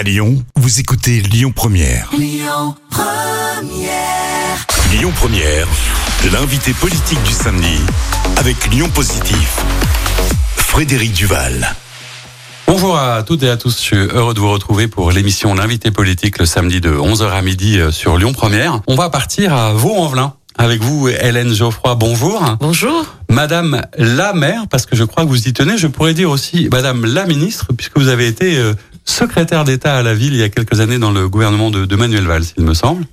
À Lyon, vous écoutez Lyon Première. Lyon Première, l'invité politique du samedi avec Lyon Positif. Frédéric Duval. Bonjour à toutes et à tous, je suis heureux de vous retrouver pour l'émission L'invité politique le samedi de 11h à midi euh, sur Lyon Première. On va partir à Vaux-en-Velin. Avec vous, Hélène Geoffroy, bonjour. Bonjour. Madame la maire, parce que je crois que vous y tenez, je pourrais dire aussi Madame la ministre, puisque vous avez été euh, secrétaire d'État à la ville il y a quelques années dans le gouvernement de, Manuel Valls, il me semble.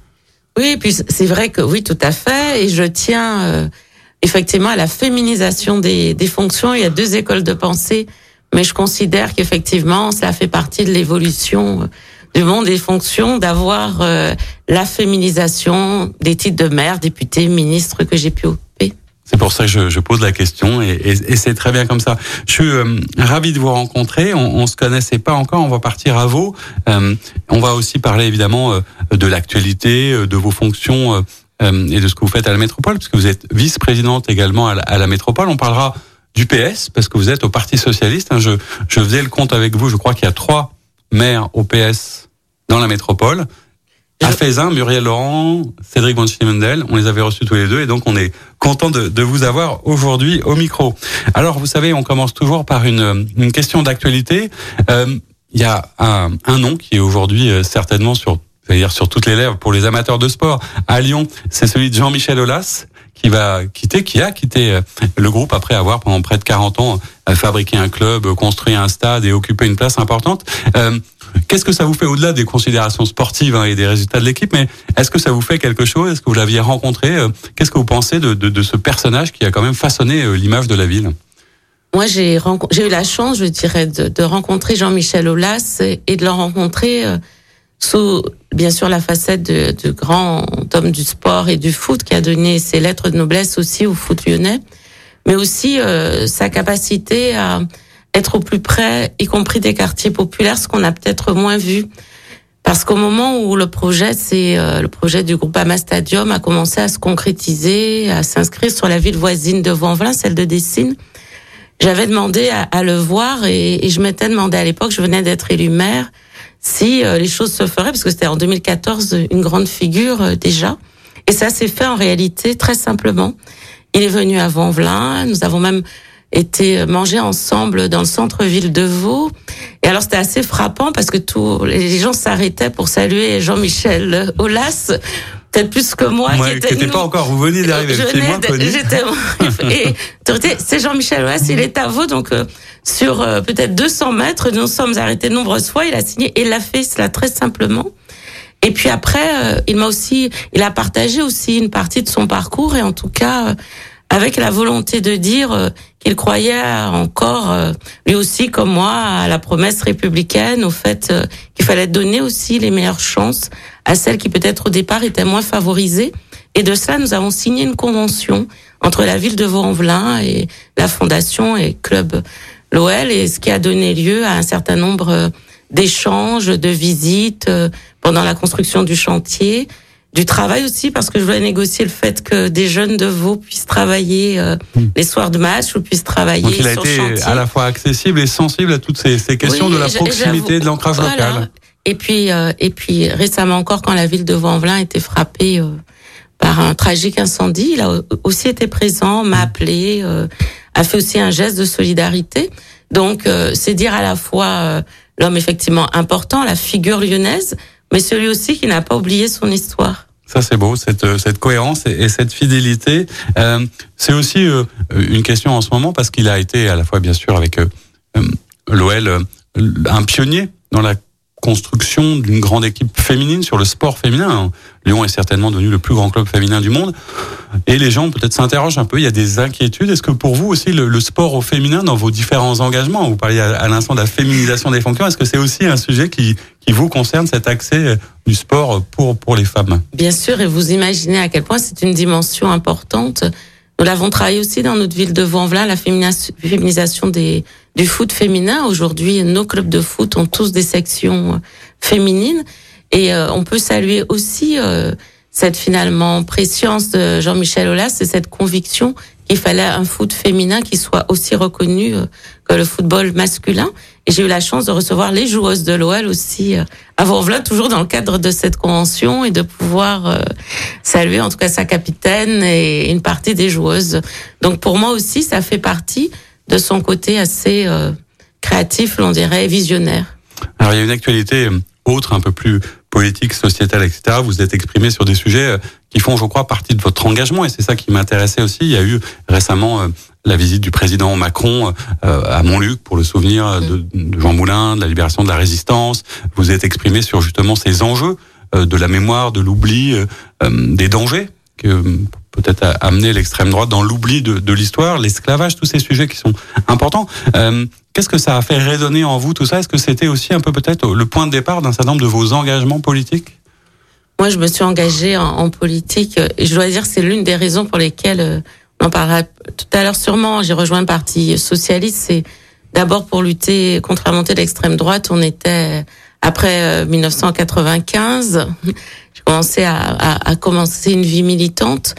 Oui, puis c'est vrai que oui, tout à fait. Et je tiens euh, effectivement à la féminisation des, des fonctions. Il y a deux écoles de pensée, mais je considère qu'effectivement, cela fait partie de l'évolution euh, du monde des fonctions d'avoir euh, la féminisation des titres de maire, député, ministre que j'ai pu. C'est pour ça que je, je pose la question et, et, et c'est très bien comme ça. Je suis euh, ravi de vous rencontrer. On, on se connaissait pas encore. On va partir à Vaux. Euh, on va aussi parler évidemment euh, de l'actualité, euh, de vos fonctions euh, euh, et de ce que vous faites à la métropole, puisque vous êtes vice-présidente également à la, à la métropole. On parlera du PS parce que vous êtes au Parti socialiste. Hein. Je, je faisais le compte avec vous. Je crois qu'il y a trois maires au PS dans la métropole. Fézin, Muriel Laurent, Cédric Bonchimendel, on les avait reçus tous les deux et donc on est content de, de vous avoir aujourd'hui au micro. Alors vous savez, on commence toujours par une, une question d'actualité. Euh, Il y a un, un nom qui est aujourd'hui euh, certainement sur c'est-à-dire sur toutes les lèvres pour les amateurs de sport à Lyon, c'est celui de Jean-Michel Aulas qui va quitter, qui a quitté euh, le groupe après avoir pendant près de 40 ans euh, fabriqué un club, construit un stade et occupé une place importante. Euh, Qu'est-ce que ça vous fait au-delà des considérations sportives hein, et des résultats de l'équipe Mais est-ce que ça vous fait quelque chose? Est-ce que vous l'aviez rencontré euh, Qu'est-ce que vous pensez de, de, de, ce personnage qui a quand même façonné euh, l'image de la ville? Moi, j'ai eu la chance, je dirais, de, de rencontrer Jean-Michel Aulas et, et de le rencontrer euh, sous, bien sûr, la facette de, de grand homme du sport et du foot qui a donné ses lettres de noblesse aussi au foot lyonnais, mais aussi euh, sa capacité à être au plus près, y compris des quartiers populaires, ce qu'on a peut-être moins vu. Parce qu'au moment où le projet, c'est euh, le projet du groupe Ama Stadium a commencé à se concrétiser, à s'inscrire sur la ville voisine de Vanvelin, celle de Dessines, j'avais demandé à, à, le voir et, et je m'étais demandé à l'époque, je venais d'être élu maire, si euh, les choses se feraient, parce que c'était en 2014 une grande figure euh, déjà. Et ça s'est fait en réalité très simplement. Il est venu à Vanvelin, nous avons même été manger ensemble dans le centre-ville de Vaud. Et alors c'était assez frappant parce que tous les gens s'arrêtaient pour saluer Jean-Michel Aulas, peut-être plus que moi. Moi, qui n'était pas encore, vous venez d'arriver, connu. et c'est Jean-Michel Aulas, il est à Vaud, donc euh, sur euh, peut-être 200 mètres, nous nous sommes arrêtés de nombreuses fois, il a signé et il a fait cela très simplement. Et puis après, euh, il m'a aussi, il a partagé aussi une partie de son parcours et en tout cas avec la volonté de dire euh, qu'il croyait encore, euh, lui aussi comme moi, à la promesse républicaine, au fait euh, qu'il fallait donner aussi les meilleures chances à celles qui peut-être au départ étaient moins favorisées. Et de cela, nous avons signé une convention entre la ville de Vaux-en-Velin et la fondation et club l'OL, et ce qui a donné lieu à un certain nombre d'échanges, de visites pendant la construction du chantier du travail aussi parce que je voulais négocier le fait que des jeunes de Vaud puissent travailler euh, mmh. les soirs de match ou puissent travailler Donc il a sur été chantier. à la fois accessible et sensible à toutes ces, ces questions oui, de la proximité, de l'ancrage voilà. local. Et puis euh, et puis récemment encore quand la ville de Vanvelin a été frappée euh, par un tragique incendie, il a aussi été présent, m'a appelé, euh, a fait aussi un geste de solidarité. Donc euh, c'est dire à la fois l'homme effectivement important, la figure lyonnaise, mais celui aussi qui n'a pas oublié son histoire. Ça c'est beau, cette, cette cohérence et, et cette fidélité. Euh, c'est aussi euh, une question en ce moment parce qu'il a été à la fois bien sûr avec euh, l'OL un pionnier dans la construction d'une grande équipe féminine sur le sport féminin. Lyon est certainement devenu le plus grand club féminin du monde. Et les gens peut-être s'interrogent un peu, il y a des inquiétudes. Est-ce que pour vous aussi le, sport au féminin dans vos différents engagements, vous parliez à, l'instant de la féminisation des fonctions, est-ce que c'est aussi un sujet qui, qui vous concerne, cet accès du sport pour, pour les femmes? Bien sûr, et vous imaginez à quel point c'est une dimension importante. Nous l'avons travaillé aussi dans notre ville de Vanvelin, la féminisation des, du foot féminin. Aujourd'hui, nos clubs de foot ont tous des sections féminines. Et euh, on peut saluer aussi euh, cette finalement préscience de Jean-Michel Aulas et cette conviction qu'il fallait un foot féminin qui soit aussi reconnu euh, que le football masculin. Et j'ai eu la chance de recevoir les joueuses de l'OL aussi euh, à Vaux-en-Velin, toujours dans le cadre de cette convention, et de pouvoir euh, saluer en tout cas sa capitaine et une partie des joueuses. Donc pour moi aussi, ça fait partie de son côté assez euh, créatif, on dirait, visionnaire. Alors il y a une actualité autre, un peu plus politique, sociétale, etc. Vous êtes exprimé sur des sujets qui font, je crois, partie de votre engagement, et c'est ça qui m'intéressait aussi. Il y a eu récemment la visite du président Macron euh, à Montluc pour le souvenir de, Jean Moulin, de la libération de la résistance. Vous êtes exprimé sur justement ces enjeux euh, de la mémoire, de l'oubli, euh, des dangers que peut-être amener l'extrême droite dans l'oubli de, l'histoire, l'esclavage, tous ces sujets qui sont importants. Qu'est-ce que ça a fait résonner en vous tout ça? Est-ce que c'était aussi un peu peut-être le point de départ d'un certain nombre de vos engagements politiques? Moi, je me suis engagée en, politique et je dois dire c'est l'une des raisons pour lesquelles on en parlera tout à l'heure sûrement. J'ai rejoint le Parti socialiste. C'est d'abord pour lutter contre la montée de l'extrême droite. On était après 1995. J'ai commencé à, commencer une vie militante.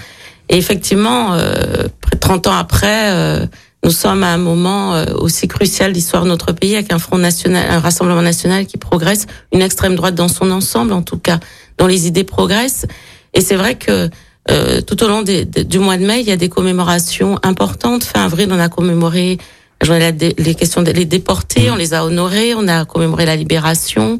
Et effectivement, euh, près de 30 ans après, euh, nous sommes à un moment euh, aussi crucial d'histoire de notre pays avec un front national, un rassemblement national qui progresse, une extrême droite dans son ensemble, en tout cas, dont les idées progressent. Et c'est vrai que euh, tout au long des, des, du mois de mai, il y a des commémorations importantes. Fin avril, on a commémoré les questions des déportés, on les a honorés, on a commémoré la libération.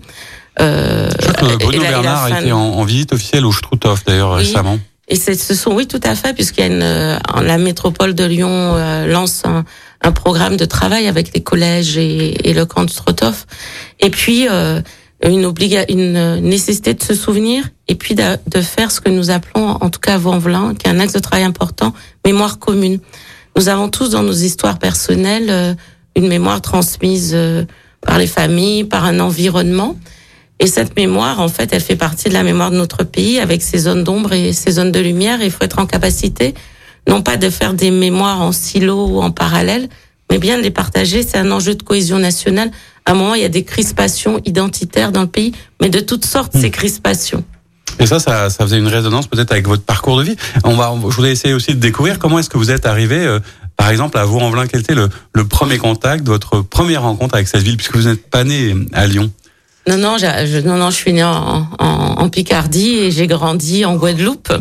Euh, Je crois que Bruno Bernard a été en, en, visite officielle au Struthof d'ailleurs oui. récemment. Et ce sont oui tout à fait puisqu'il y a une euh, la métropole de Lyon euh, lance un, un, programme de travail avec les collèges et, et le camp de Struthof. Et puis euh, une, obliga une nécessité de se souvenir et puis de, de, faire ce que nous appelons, en tout cas Vaux-en-Velin, qui est un axe de travail important, mémoire commune. Nous avons tous dans nos histoires personnelles euh, une mémoire transmise euh, par les familles, par un environnement. Et cette mémoire, en fait, elle fait partie de la mémoire de notre pays avec ses zones d'ombre et ses zones de lumière. il faut être en capacité, non pas de faire des mémoires en silo ou en parallèle, mais bien de les partager. C'est un enjeu de cohésion nationale. À un moment, il y a des crispations identitaires dans le pays, mais de toutes sortes, mmh. ces crispations. Et ça, ça, ça faisait une résonance peut-être avec votre parcours de vie. On va, je voulais essayer aussi de découvrir comment est-ce que vous êtes arrivé, euh, par exemple, à Vaux-en-Velin. Quel était le, le, premier contact, votre première rencontre avec cette ville, puisque vous n'êtes pas né à Lyon? Non, non, je, non, non, je suis né en, en, en Picardie et j'ai grandi en Guadeloupe.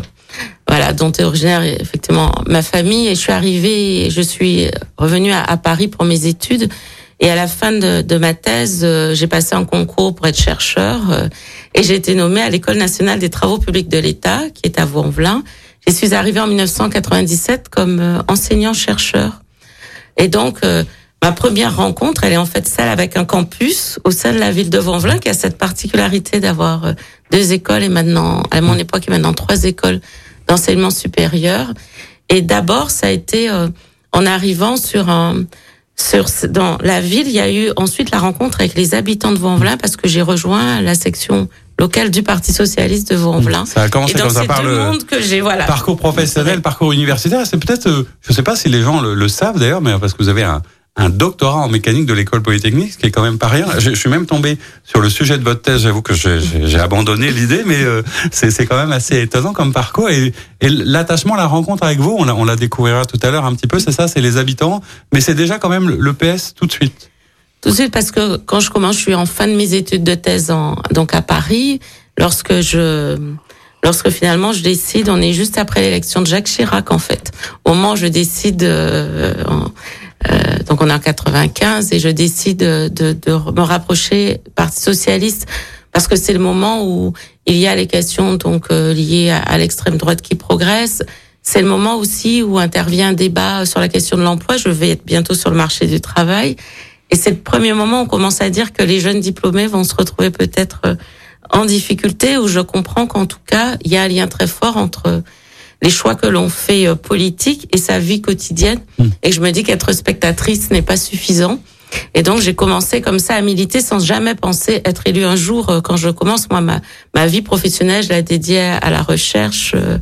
Voilà, dont est originaire effectivement ma famille. Et je suis arrivée, je suis revenue à, à Paris pour mes études. Et à la fin de, de ma thèse, euh, j'ai passé un concours pour être chercheur euh, et j'ai été nommée à l'École nationale des travaux publics de l'État, qui est à Vaux-en-Velin. Je suis arrivée en 1997 comme euh, enseignant-chercheur. Et donc, ma première rencontre, elle est en fait celle avec un campus au sein de la ville de Vaux-en-Velin, qui a cette particularité d'avoir deux écoles et maintenant, à mon époque, et maintenant trois écoles d'enseignement supérieur. Et d'abord, ça a été en arrivant sur un sur, dans la ville, il y a eu ensuite la rencontre avec les habitants de Vaux-en-Velin parce que j'ai rejoint la section locale du Parti socialiste de Vaux-en-Velin. Ça a commencé comme ça par le que j'ai, voilà. parcours professionnel, parcours universitaire. C'est peut-être, euh, je sais pas si les gens le, le savent d'ailleurs, mais parce que vous avez un, un doctorat en mécanique de l'école polytechnique, ce qui est quand même pas rien. Je, suis même tombé sur le sujet de votre thèse. J'avoue que j'ai abandonné l'idée, mais euh, c'est quand même assez étonnant comme parcours. Et, et l'attachement, la rencontre avec vous, on, on la découvrira tout à l'heure un petit peu. C'est ça, c'est les habitants, mais c'est déjà quand même le PS tout de suite. Tout de suite, parce que quand je commence, je suis en fin de mes études de thèse en, donc à Paris. Lorsque je lorsque finalement je décide, on est juste après l'élection de Jacques Chirac en fait. Au moment où je décide, euh, donc on est en 95 et je décide de, de, de me rapprocher Parti socialiste parce que c'est le moment où il y a les questions donc euh, liées à, l'extrême droite qui progresse. C'est le moment aussi où intervient un débat sur la question de l'emploi. Je vais être bientôt sur le marché du travail. Et c'est le premier moment où on commence à dire que les jeunes diplômés vont se retrouver peut-être euh, en difficulté, où je comprends qu'en tout cas, il y a un lien très fort entre les choix que l'on fait euh, politique et sa vie quotidienne. Mmh. Et je me dis qu'être spectatrice n'est pas suffisant. Et donc j'ai commencé comme ça à militer sans jamais penser être élue un jour. Euh, quand je commence, moi, ma, ma vie professionnelle, je la dédiée à la recherche euh,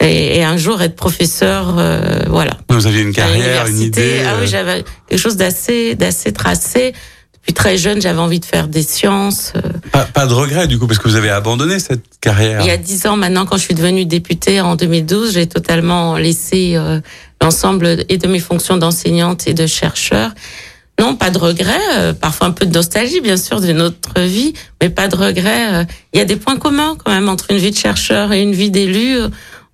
et, et un jour être professeur. Euh, voilà. Vous aviez une carrière, une idée. Ah oui, j'avais quelque chose d'assez d'assez tracé. Depuis très jeune, j'avais envie de faire des sciences. Pas, pas, de regret du coup, parce que vous avez abandonné cette carrière. Il y a dix ans maintenant, quand je suis devenue députée en 2012, j'ai totalement laissé l'ensemble et de mes fonctions d'enseignante et de chercheur. Non, pas de regret. Euh, parfois un peu de nostalgie, bien sûr, d'une autre vie, mais pas de regret. Euh, il y a des points communs quand même entre une vie de chercheur et une vie d'élu.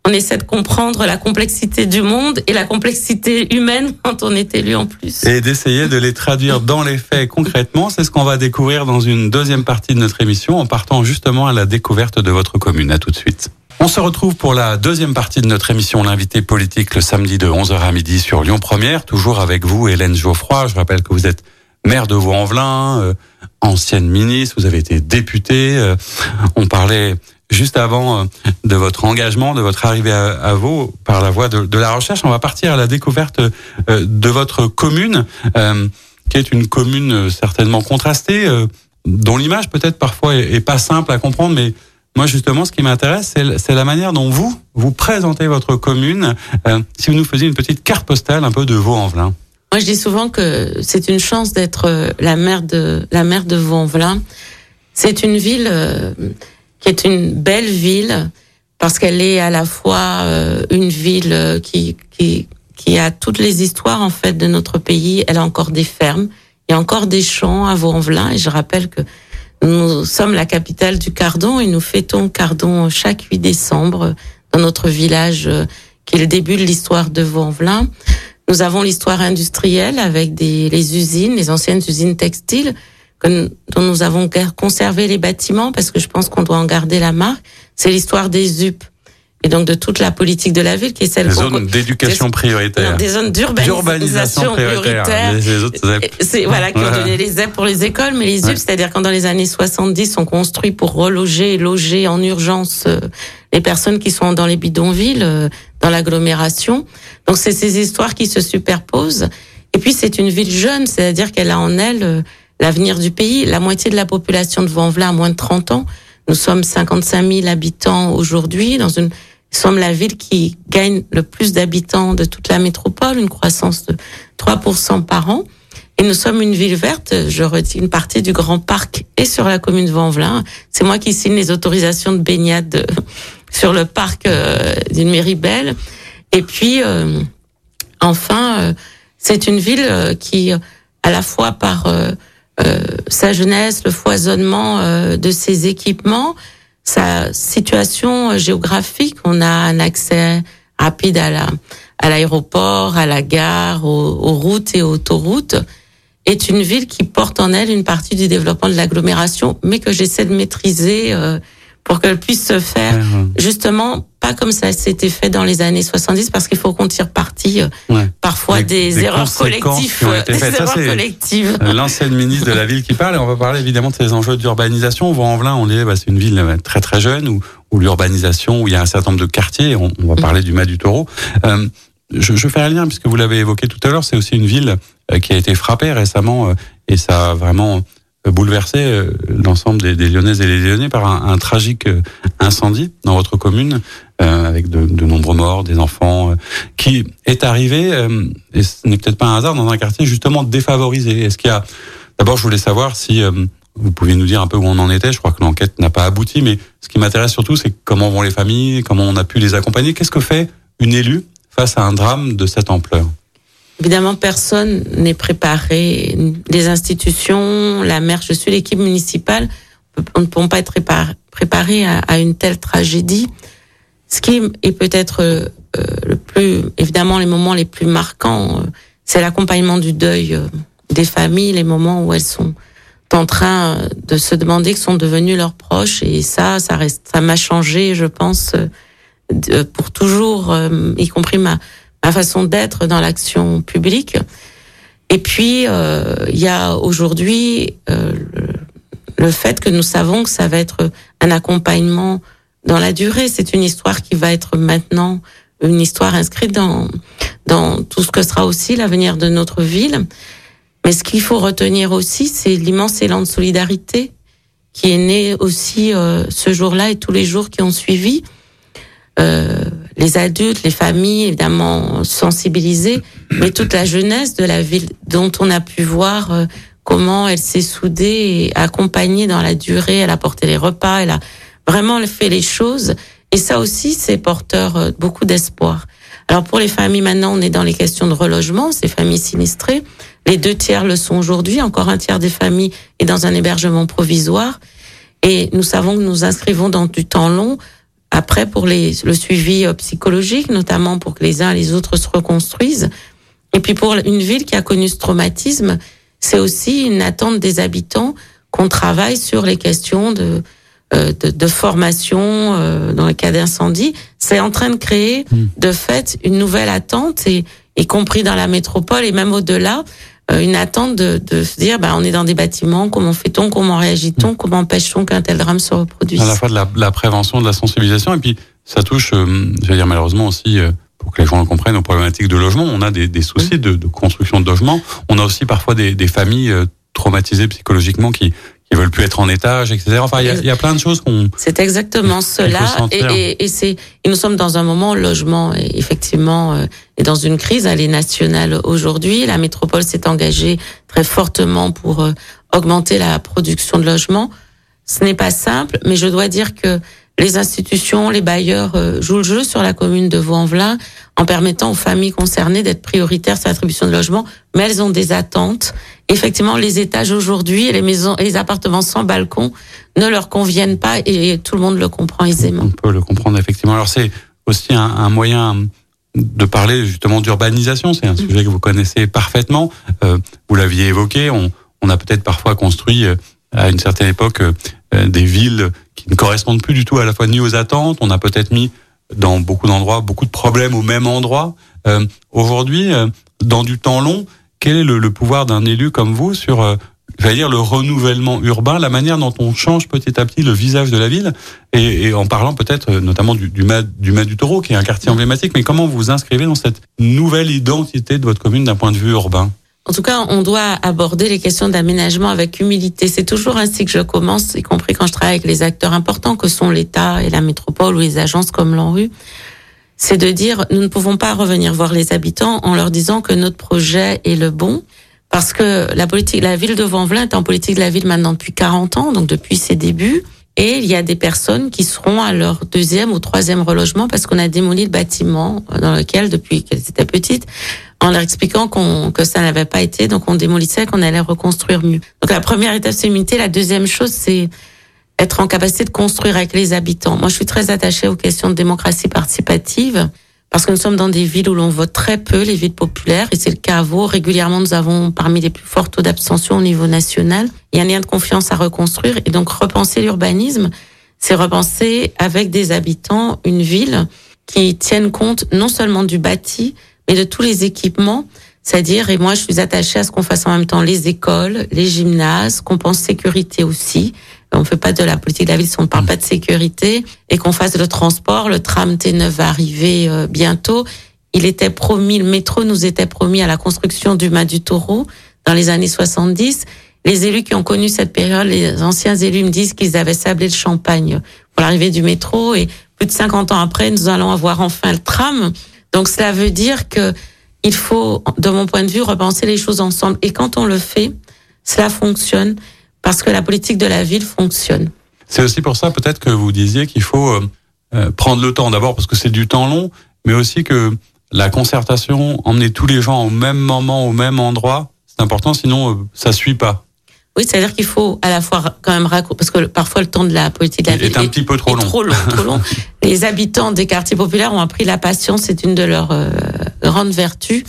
On essaie de comprendre la complexité du monde et la complexité humaine quand on est élu en plus. Et d'essayer de les traduire dans les faits concrètement. C'est ce qu'on va découvrir dans une deuxième partie de notre émission en partant justement à la découverte de votre commune. À tout de suite. On se retrouve pour la deuxième partie de notre émission L'invité politique le samedi de 11h à midi sur Lyon Première, toujours avec vous Hélène Geoffroy. Je rappelle que vous êtes maire de Vaux-en-Velin, euh, ancienne ministre, vous avez été députée. Euh, on parlait juste avant euh, de votre engagement, de votre arrivée à, Vaud par la voie de, la recherche. On va partir à la découverte de votre commune, qui est une commune certainement contrastée, dont l'image peut-être parfois est, pas simple à comprendre, mais moi, justement, ce qui m'intéresse, c'est la manière dont vous, vous présentez votre commune. Euh, si vous nous faisiez une petite carte postale un peu de Vaux-en-Velin. Moi, je dis souvent que c'est une chance d'être euh, la mère de la mère de Vaux-en-Velin. C'est une ville euh, qui est une belle ville parce qu'elle est à la fois une ville qui, qui qui a toutes les histoires en fait de notre pays. Elle a encore des fermes, il y a encore des champs à Vaux-en-Velin et je rappelle que nous sommes la capitale du cardon et nous fêtons cardon chaque 8 décembre dans notre village euh, qui est le début de l'histoire de Vaux-en-Velin. Nous avons l'histoire industrielle avec des, les usines, les anciennes usines textiles que, dont nous avons conservé les bâtiments parce que je pense qu'on doit en garder la marque. C'est l'histoire des UP et donc de toute la politique de la ville qui est celle des zones d'éducation prioritaire, des zones d'urbanisation prioritaire. C'est voilà qui ont donné les aides pour les écoles, mais les UP, c'est-à-dire quand dans les années 70 sont construits pour reloger, loger en urgence euh, les personnes qui sont dans les bidonvilles, euh, dans l'agglomération. Donc c'est ces histoires qui se superposent. Et puis c'est une ville jeune, c'est-à-dire qu'elle a en elle euh, l'avenir du pays. La moitié de la population de Vanvelin a moins de 30 ans. Nous sommes 55 000 habitants aujourd'hui dans une nous sommes la ville qui gagne le plus d'habitants de toute la métropole, une croissance de 3% par an. Et nous sommes une ville verte. Je retire une partie du Grand Parc et sur la commune de Vanvelin. C'est moi qui signe les autorisations de baignade sur le parc euh, d'une mairie belle. Et puis, euh, enfin, euh, c'est une ville qui, à la fois par euh, sa jeunesse, le foisonnement euh, de ses équipements, sa situation euh, géographique. On a un accès rapide à la à l'aéroport, à la gare, aux, aux, routes et aux autoroutes, est une ville qui porte en elle une partie du développement de l'agglomération, mais que j'essaie de maîtriser pour qu'elle puisse se faire justement pas comme ça s'était fait dans les années 70 parce qu'il faut qu'on tire parti euh, parfois des, erreurs collectives, collectives. L'ancienne ministre de la ville qui parle et on va parler évidemment de ces enjeux d'urbanisation. Vaux-en-Velin, on dit bah, c'est une ville euh, très très jeune où, où l'urbanisation où il y a un certain nombre de quartiers. On, on va mm. parler du Mas du Taureau. Euh, je, je, fais un lien puisque vous l'avez évoqué tout à l'heure. C'est aussi une ville euh, qui a été frappée récemment et ça a vraiment bouleversé euh, l'ensemble des, des, Lyonnaises et les Lyonnais par un, un tragique euh, incendie dans votre commune, euh, avec de, de, nombreux morts, des enfants, euh, qui est arrivé, euh, et ce n'est peut-être pas un hasard, dans un quartier justement défavorisé. Est-ce qu'il y a... D'abord, je voulais savoir si vous pouviez nous dire un peu où on en était. Je crois que l'enquête n'a pas abouti, mais ce qui m'intéresse surtout, c'est comment vont les familles, comment on a pu les accompagner. Qu'est-ce que fait une élue face à un drame de cette ampleur? Évidemment, personne n'est préparé. Les institutions, la maire, je suis l'équipe municipale, on ne peut pas être préparé à, une telle tragédie. Ce qui est peut-être euh, le plus, évidemment, les moments les plus marquants, euh, c'est l'accompagnement du deuil euh, des familles, les moments où elles sont en train de se demander que sont devenus leurs proches. Et ça, ça reste, ça m'a changé, je pense, pour toujours, y compris ma ma façon d'être dans l'action publique. Et puis, euh, il y a aujourd'hui euh, le, fait que nous savons que ça va être un accompagnement dans la durée. C'est une histoire qui va être maintenant une histoire inscrite dans, dans tout ce que sera aussi l'avenir de notre ville. Mais ce qu'il faut retenir aussi, c'est l'immense élan de solidarité qui est né aussi euh, ce jour-là et tous les jours qui ont suivi. Euh, les adultes, les familles, évidemment sensibilisées, mais toute la jeunesse de la ville dont on a pu voir euh, comment elle s'est soudée et accompagnée dans la durée. Elle a porté les repas, elle a vraiment fait les choses. Et ça aussi, c'est porteur euh, beaucoup d'espoir. Alors pour les familles, maintenant, on est dans les questions de relogement, ces familles sinistrées. Les deux tiers le sont aujourd'hui. Encore un tiers des familles est dans un hébergement provisoire. Et nous savons que nous inscrivons dans du temps long après pour les, le suivi euh, psychologique, notamment pour que les uns et les autres se reconstruisent. Et puis pour une ville qui a connu ce traumatisme, c'est aussi une attente des habitants qu'on travaille sur les questions de, euh, de, de, formation euh, dans le cas d'incendie. C'est en train de créer hmm. de fait une nouvelle attente, et y compris dans la métropole et même au-delà, une attente de, de se dire, bah, on est dans des bâtiments, comment fait-on, comment réagit-on, mm. comment empêche-t-on qu'un tel drame se reproduise? À la fois de la, la, prévention, de la sensibilisation, et puis ça touche, euh, je vais dire malheureusement aussi, euh, pour que les gens le comprennent, aux problématiques de logement. On a des, des soucis de, de, construction de logement. On a aussi parfois des, des familles traumatisées psychologiquement qui, qui veulent plus être en étage, etc. Enfin, il y a, y a, plein de choses qu'on. C'est exactement cela. Et, et, et c'est, et nous sommes dans un moment où le logement, effectivement, euh, est dans une crise. Elle est nationale aujourd'hui. La métropole s'est engagée très fortement pour euh, augmenter la production de logements. Ce n'est pas simple, mais je dois dire que les institutions, les bailleurs euh, jouent le jeu sur la commune de Vaux-en-Velin en permettant aux familles concernées d'être prioritaires sur l'attribution de logements, mais elles ont des attentes. Effectivement, les étages aujourd'hui et les maisons les appartements sans balcon ne leur conviennent pas et tout le monde le comprend aisément. On peut le comprendre effectivement. Alors c'est aussi un, moyen de parler justement d'urbanisation. C'est un sujet que vous connaissez parfaitement. Euh, vous l'aviez évoqué. On, a peut-être parfois construit euh, à une certaine époque euh, des villes qui ne correspondent plus du tout à la fois ni aux attentes. On a peut-être mis dans beaucoup d'endroits beaucoup de problèmes au même endroit. Aujourd'hui, dans du temps long, quel est le, pouvoir d'un élu comme vous sur, euh, dire, le renouvellement urbain, la manière dont on change petit à petit le visage de la ville, et, en parlant peut-être euh, notamment du, du, du du Taureau, qui est un quartier emblématique, mais comment vous vous inscrivez dans cette nouvelle identité de votre commune d'un point de vue urbain? En tout cas, on doit aborder les questions d'aménagement avec humilité. C'est toujours ainsi que je commence, y compris quand je travaille avec les acteurs importants que sont l'État et la métropole ou les agences comme l'ANRU. C'est de dire, nous ne pouvons pas revenir voir les habitants en leur disant que notre projet est le bon, parce que la politique, la ville de Vanvelin est en politique de la ville maintenant depuis 40 ans, donc depuis ses débuts. Et il y a des personnes qui seront à leur deuxième ou troisième relogement parce qu'on a démoli le bâtiment dans lequel, depuis qu'elles étaient petites, en leur expliquant qu'on que ça n'avait pas été, donc on démolissait, qu'on allait reconstruire mieux. Donc la première étape, c'est l'unité. La deuxième chose, c'est être en capacité de construire avec les habitants. Moi, je suis très attachée aux questions de démocratie participative parce que nous sommes dans des villes où l'on vote très peu, les villes populaires, et c'est le cas à Vaud. Régulièrement, nous avons parmi les plus forts taux d'abstention au niveau national. Il y a un lien de confiance à reconstruire, et donc repenser l'urbanisme, c'est repenser avec des habitants une ville qui tienne compte non seulement du bâti, mais de tous les équipements. C'est-à-dire, et moi je suis attachée à ce qu'on fasse en même temps les écoles, les gymnases, qu'on pense sécurité aussi. On ne fait pas de la politique de la ville si on ne parle pas de sécurité et qu'on fasse le transport. Le tram T9 va arriver euh, bientôt. Il était promis, le métro nous était promis à la construction du mât du taureau dans les années 70. Les élus qui ont connu cette période, les anciens élus me disent qu'ils avaient sablé le champagne pour l'arrivée du métro et plus de 50 ans après, nous allons avoir enfin le tram. Donc cela veut dire que il faut, de mon point de vue, repenser les choses ensemble. Et quand on le fait, cela fonctionne parce que la politique de la ville fonctionne. C'est aussi pour ça peut-être que vous disiez qu'il faut euh, euh, prendre le temps d'abord parce que c'est du temps long, mais aussi que la concertation, emmener tous les gens au même moment, au même endroit, c'est important, sinon euh, ça suit pas. Oui, c'est-à-dire qu'il faut à la fois quand même raccourcir, parce que parfois le temps de la politique de la ville est un petit peu trop long. Trop long, trop long. Les habitants des quartiers populaires ont appris la patience, c'est une de leurs euh, grandes vertus.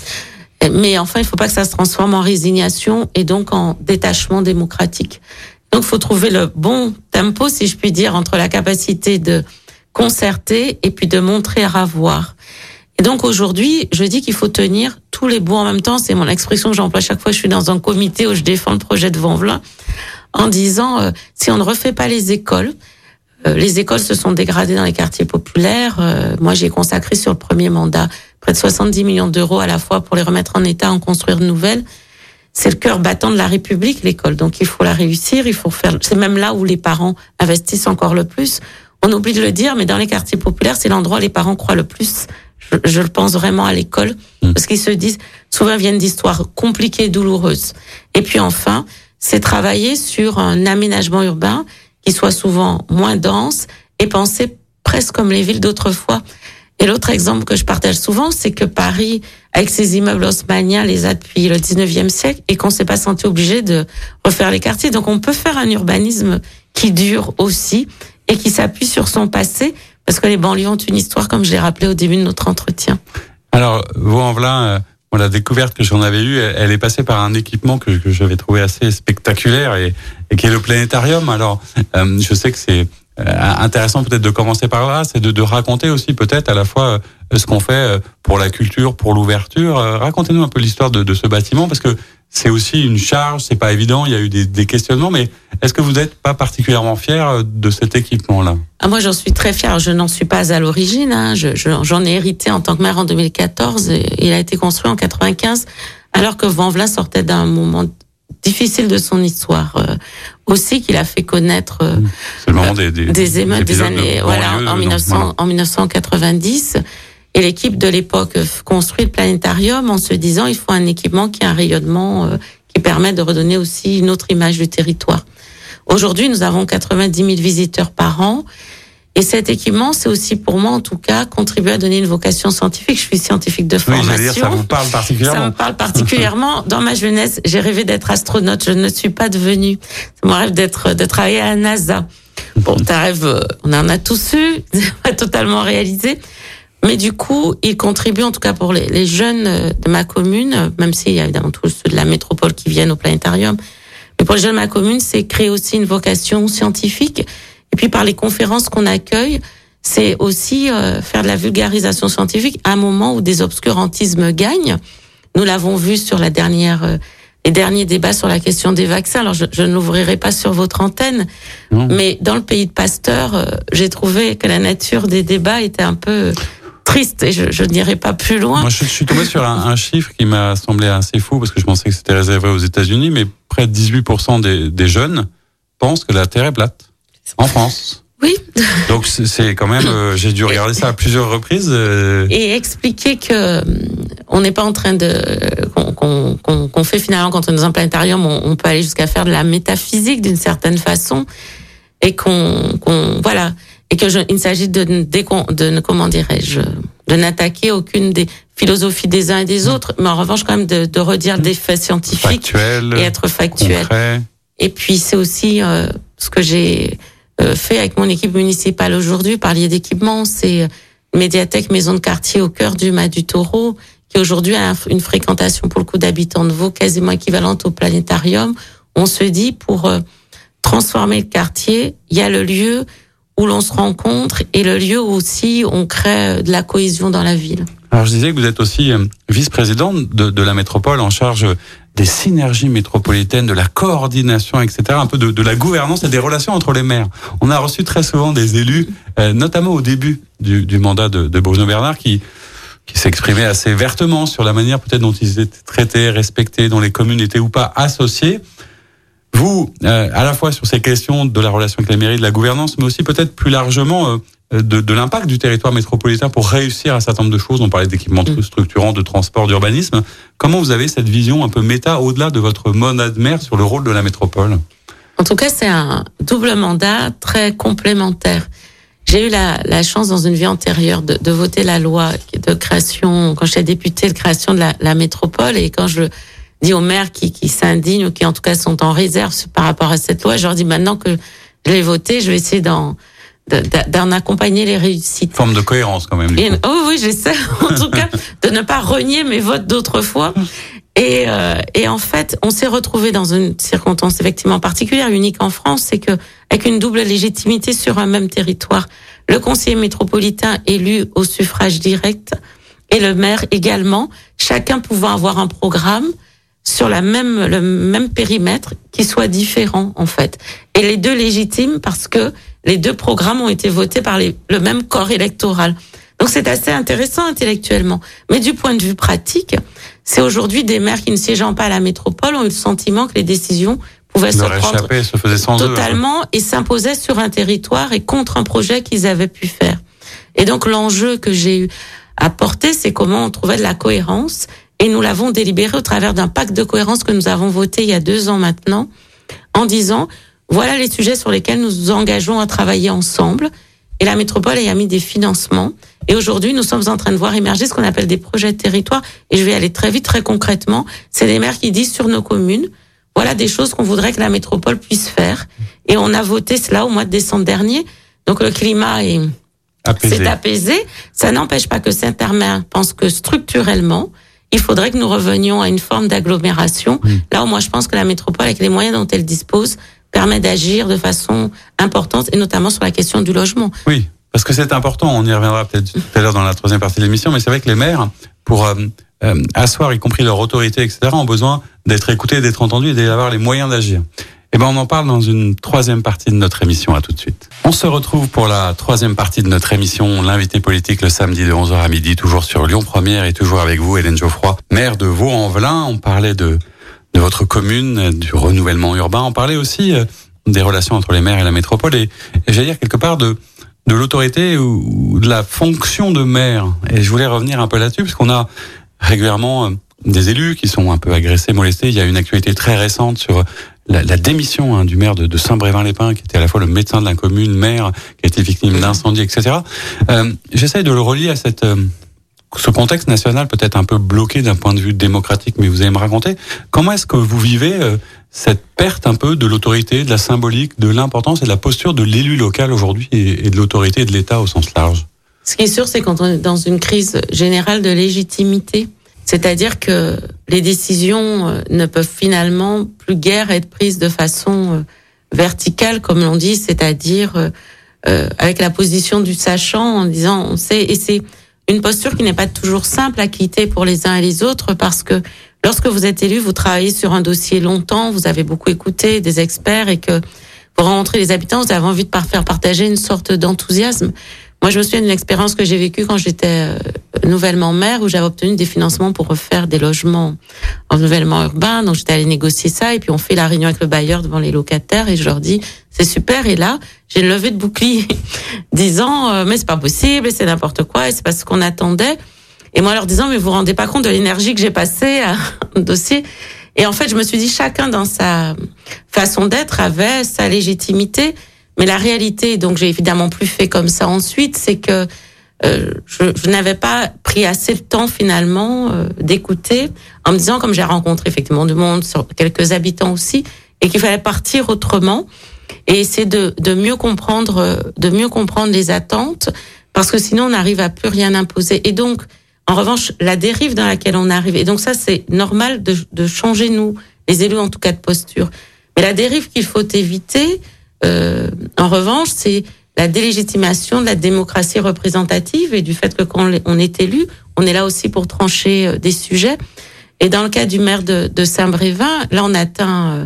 Mais enfin, il ne faut pas que ça se transforme en résignation et donc en détachement démocratique. Donc, il faut trouver le bon tempo, si je puis dire, entre la capacité de concerter et puis de montrer à voir. Et donc aujourd'hui, je dis qu'il faut tenir tous les bouts en même temps. C'est mon expression que j'emploie chaque fois que je suis dans un comité où je défends le projet de Vanvelin, en disant euh, si on ne refait pas les écoles, les écoles se sont dégradées dans les quartiers populaires. Euh, moi, j'ai consacré sur le premier mandat près de 70 millions d'euros à la fois pour les remettre en état, en construire de nouvelles. C'est le cœur battant de la République, l'école. Donc, il faut la réussir. Il faut faire. C'est même là où les parents investissent encore le plus. On oublie de le dire, mais dans les quartiers populaires, c'est l'endroit où les parents croient le plus je, le pense vraiment à l'école, mm. parce qu'ils se disent, souvent viennent d'histoires compliquées, douloureuses. Et puis enfin, c'est travailler sur un aménagement urbain qui soit souvent moins dense et pensé presque comme les villes d'autrefois. Et l'autre exemple que je partage souvent, c'est que Paris, avec ses immeubles haussmanniens, les a depuis le 19e siècle et qu'on s'est pas senti obligé de refaire les quartiers. Donc on peut faire un urbanisme qui dure aussi et qui s'appuie sur son passé parce que les banlieues ont une histoire, comme je l'ai rappelé au début de notre entretien. Alors, vous, en voilà, la découverte que j'en avais eue, elle est passée par un équipement que, que j'avais trouvé assez spectaculaire et, et, qui est le planétarium. Alors, euh, je sais que c'est euh, intéressant peut-être de commencer par là, c'est de, de, raconter aussi peut-être à la fois euh, ce qu'on fait pour la culture, pour l'ouverture. Racontez-nous un peu l'histoire de, de, ce bâtiment parce que c'est aussi une charge, c'est pas évident, il y a eu des, des questionnements, mais est-ce que vous n'êtes pas particulièrement fier de cet équipement-là? Ah, Moi, j'en suis très fier. Je n'en suis pas à l'origine. Hein. J'en ai hérité en tant que maire en 2014. Et il a été construit en 95, alors que Vanvelin sortait d'un moment difficile de son histoire euh, aussi qu'il a fait connaître euh, le moment des, des, des émeutes des années voilà en, 1900, en 1990 et l'équipe de l'époque construit le planétarium en se disant il faut un équipement qui a un rayonnement euh, qui permet de redonner aussi une autre image du territoire. Aujourd'hui, nous avons 90 000 visiteurs par an. Et cet équipement, c'est aussi pour moi, en tout cas, contribuer à donner une vocation scientifique. Je suis scientifique de formation. Oui, dire, ça vous parle particulièrement. Ça me parle particulièrement. Dans ma jeunesse, j'ai rêvé d'être astronaute. Je ne suis pas devenue. C'est mon rêve d'être, de travailler à la NASA. Bon, ta rêve, euh, on en a tous eu, pas totalement réalisé. Mais du coup, il contribue, en tout cas pour les, les jeunes euh, de ma commune, même s'il y a évidemment tous ceux de la métropole qui viennent au planétarium, mais pour les jeunes de ma commune, c'est créer aussi une vocation scientifique. Et puis par les conférences qu'on accueille, c'est aussi euh, faire de la vulgarisation scientifique à un moment où des obscurantismes gagnent. Nous l'avons vu sur la dernière, euh, les derniers débats sur la question des vaccins. Alors je, je ne l'ouvrirai pas sur votre antenne, mais dans le pays de Pasteur, euh, j'ai trouvé que la nature des débats était un peu triste et je, je n'irai pas plus loin. Moi, je, je suis tombé sur un, un chiffre qui m'a semblé assez fou parce que je pensais que c'était réservé aux États-Unis, mais près de 18% des, des jeunes pensent que la Terre est plate en France. Oui. Donc c'est quand même, euh, j'ai dû regarder ça à plusieurs reprises. Euh... Et expliquer que euh, on n'est pas en train de qu'on fait finalement quand on est dans un planétarium, on, on peut aller jusqu'à faire de la métaphysique d'une certaine façon et qu'on qu'on voilà et que je, il s'agit de, de, de comment dirais-je de n'attaquer aucune des philosophies des uns et des autres, mais en revanche quand même de, de redire des faits scientifiques Factuel, et être factuel. concret. Et puis c'est aussi euh, ce que j'ai euh, fait avec mon équipe municipale aujourd'hui, parliez d'équipement, c'est une médiathèque maison de quartier au cœur du Mas du Taureau, qui aujourd'hui a une fréquentation pour le coup d'habitants de Vaud quasiment équivalente au planétarium. On se dit pour euh, transformer le quartier, il y a le lieu où l'on se rencontre et le lieu où aussi on crée de la cohésion dans la ville. Alors je disais que vous êtes aussi euh, vice-présidente de, de, la métropole en charge des synergies métropolitaines, de la coordination, etc., un peu de, de, la gouvernance et des relations entre les maires. On a reçu très souvent des élus, euh, notamment au début du, du mandat de, de, Bruno Bernard, qui qui s'exprimaient assez vertement sur la manière peut-être dont ils étaient traités, respectés, dont les communes étaient ou pas associées. Vous, euh, à la fois sur ces questions de la relation avec les mairies, de la gouvernance, mais aussi peut-être plus largement euh, de, de l'impact du territoire métropolitain pour réussir un certain nombre de choses. On parlait d'équipements Mm. structurants, de transport, d'urbanisme. Comment vous avez cette vision un peu méta au-delà de votre mandat de maire sur le rôle de la métropole? En tout cas, c'est un double mandat très complémentaire. J'ai eu la, la, chance dans une vie antérieure de, de, voter la loi de création, quand j'étais députée, de création de la, la, métropole. Et quand je dis aux maires qui, qui s'indignent ou qui en tout cas sont en réserve par rapport à cette loi, je leur dis maintenant que je l'ai votée, je vais essayer d'en d'en accompagner les réussites. Forme de cohérence quand même. Et, oh oui, j'essaie en tout cas de ne pas renier mes votes d'autrefois. Et, euh, et en fait, on s'est retrouvé dans une circonstance effectivement particulière, unique en France, c'est que avec une double légitimité sur un même territoire, le conseiller métropolitain élu au suffrage direct et le maire également, chacun pouvant avoir un programme sur la même le même périmètre qui soit différent en fait. Et les deux légitimes parce que les deux programmes ont été votés par les, le même corps électoral. Donc c'est assez intéressant intellectuellement. Mais du point de vue pratique, c'est aujourd'hui des maires qui ne siégeant pas à la métropole ont eu le sentiment que les décisions pouvaient se prendre se sans totalement eux, et s'imposaient sur un territoire et contre un projet qu'ils avaient pu faire. Et donc l'enjeu que j'ai eu à porter, c'est comment on trouvait de la cohérence. Et nous l'avons délibéré au travers d'un pacte de cohérence que nous avons voté il y a deux ans maintenant, en disant voilà les sujets sur lesquels nous nous engageons à travailler ensemble. Et la métropole a mis des financements. Et aujourd'hui, nous sommes en train de voir émerger ce qu'on appelle des projets de territoire. Et je vais aller très vite, très concrètement. C'est des maires qui disent sur nos communes, voilà des choses qu'on voudrait que la métropole puisse faire. Et on a voté cela au mois de décembre dernier. Donc le climat est apaisé. apaisé. Ça n'empêche pas que Saint-Hermain pense que structurellement, il faudrait que nous revenions à une forme d'agglomération. Là où moi je pense que la métropole, avec les moyens dont elle dispose, permet d'agir de façon importante, et notamment sur la question du logement. Oui, parce que c'est important, on y reviendra peut-être tout à l'heure dans la troisième partie de l'émission, mais c'est vrai que les maires, pour euh, euh, asseoir y compris leur autorité, etc., ont besoin d'être écoutés, d'être entendus et d'avoir les moyens d'agir. Eh ben, on en parle dans une troisième partie de notre émission. À tout de suite. On se retrouve pour la troisième partie de notre émission, l'invité politique le samedi de 11h à midi, toujours sur Lyon Première et toujours avec vous, Hélène Geoffroy, maire de Vaux-en-Velin. On parlait de de votre commune, du renouvellement urbain. On parlait aussi euh, des relations entre les maires et la métropole et, j'allais dire quelque part de de l'autorité ou, de la fonction de maire. Et je voulais revenir un peu là-dessus parce qu'on a régulièrement euh, des élus qui sont un peu agressés, molestés. Il y a une actualité très récente sur la, la démission hein, du maire de, de Saint-Brévin-les-Pins, qui était à la fois le médecin de la commune, maire, qui a été victime d'incendie, etc. Euh, J'essaie de le relier à cette euh, ce contexte national peut-être un peu bloqué d'un point de vue démocratique, mais vous allez me raconter comment est-ce que vous vivez euh, cette perte un peu de l'autorité, de la symbolique, de l'importance et de la posture de l'élu local aujourd'hui et, de l'autorité de l'État au sens large? Ce qui est sûr, c'est quand on est dans une crise générale de légitimité, c'est-à-dire que les décisions euh, ne peuvent finalement plus guère être prises de façon euh, verticale, comme l'on dit, c'est-à-dire euh, avec la position du sachant en disant on sait et c'est une posture qui n'est pas toujours simple à quitter pour les uns et les autres parce que lorsque vous êtes élu, vous travaillez sur un dossier longtemps, vous avez beaucoup écouté des experts et que pour rencontrer les habitants, vous avez envie de faire partager une sorte d'enthousiasme. Moi, je me souviens d'une expérience que j'ai vécue quand j'étais euh, nouvellement maire, où j'avais obtenu des financements pour refaire des logements en nouvellement urbain. Donc, j'étais allée négocier ça, et puis on fait la réunion avec le bailleur devant les locataires, et je leur dis, c'est super. Et là, j'ai levé de bouclier, disant, euh, mais c'est pas possible, c'est n'importe quoi, et c'est pas ce qu'on attendait. Et moi, leur disant, mais vous vous rendez pas compte de l'énergie que j'ai passée à un dossier? Et en fait, je me suis dit, chacun dans sa façon d'être avait sa légitimité. Mais la réalité, donc j'ai évidemment plus fait comme ça ensuite, c'est que euh, je, je n'avais pas pris assez de temps finalement euh, d'écouter, en me disant comme j'ai rencontré effectivement du monde, sur quelques habitants aussi, et qu'il fallait partir autrement et essayer de, de mieux comprendre, euh, de mieux comprendre les attentes, parce que sinon on n'arrive à plus rien imposer. Et donc, en revanche, la dérive dans laquelle on arrive, et donc ça c'est normal de, de changer nous, les élus en tout cas de posture. Mais la dérive qu'il faut éviter, euh, en revanche, c'est la délégitimation de la démocratie représentative et du fait que quand on est élu, on est là aussi pour trancher euh, des sujets. Et dans le cas du maire de, de Saint-Brévin, là, on atteint euh,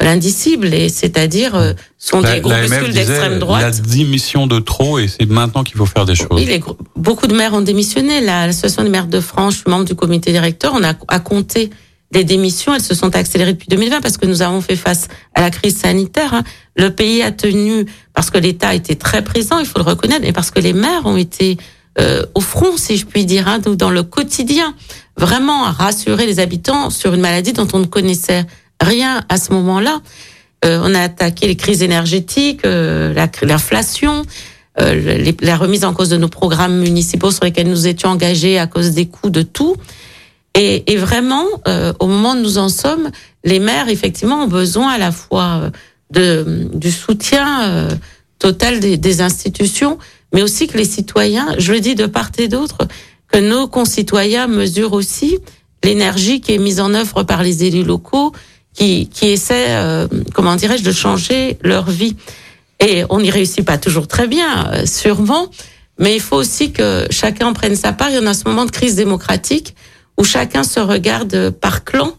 l'indicible, et c'est-à-dire euh, sont des groupuscules d'extrême droite. La démission de trop, et c'est maintenant qu'il faut faire des choses. Oui, beaucoup de maires ont démissionné. L'association des maires de France, je suis membre du comité directeur, on a, a compté les démissions, elles se sont accélérées depuis 2020 parce que nous avons fait face à la crise sanitaire. Hein. Le pays a tenu parce que l'État était très présent, il faut le reconnaître, et parce que les maires ont été euh, au front, si je puis dire, hein, dans le quotidien, vraiment à rassurer les habitants sur une maladie dont on ne connaissait rien à ce moment-là. Euh, on a attaqué les crises énergétiques, euh, l'inflation, euh, la remise en cause de nos programmes municipaux sur lesquels nous étions engagés à cause des coûts de tout. Et, et vraiment, euh, au moment où nous en sommes, les maires, effectivement, ont besoin à la fois euh, de, du soutien euh, total des, des, institutions, mais aussi que les citoyens, je le dis de part et d'autre, que nos concitoyens mesurent aussi l'énergie qui est mise en œuvre par les élus locaux, qui, qui essaient, euh, comment dirais-je, de changer leur vie. Et on n'y réussit pas toujours très bien, sûrement, mais il faut aussi que chacun prenne sa part. Il y en a ce moment de crise démocratique où chacun se regarde par clan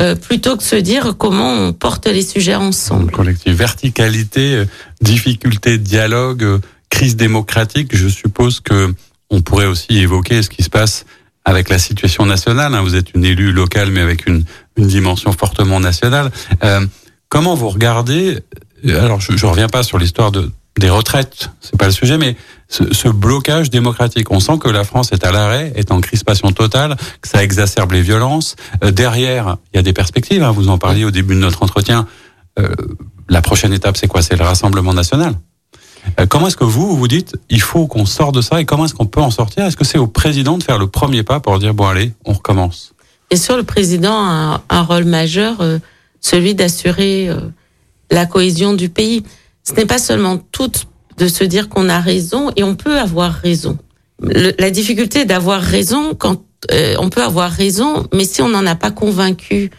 euh, plutôt que se dire comment on porte les sujets ensemble. Collectif. Verticalité, euh, difficulté dialogue, euh, crise démocratique, je suppose que on pourrait aussi évoquer ce qui se passe avec la situation nationale. Hein. Vous êtes une élue locale, mais avec une, une dimension fortement nationale. Euh, comment vous regardez Alors, je ne reviens pas sur l'histoire de, des retraites, c'est pas le sujet, mais ce, ce, blocage démocratique. On sent que la France est à l'arrêt, est en crispation totale, que ça exacerbe les violences. Euh, derrière, il y a des perspectives. Hein, vous en parliez au début de notre entretien. la prochaine étape, c'est quoi? C'est le Rassemblement national. comment est-ce que vous, vous dites, il faut qu'on sorte de ça et comment est-ce qu'on peut en sortir? Est-ce que c'est au président de faire le premier pas pour dire, bon allez, on recommence? Et sûr, le président a un rôle majeur, celui d'assurer la cohésion du pays. Ce n'est pas seulement tout de se dire qu'on a raison et on peut avoir raison. la difficulté d'avoir raison quand euh, on peut avoir raison, mais si on n'en a pas convaincu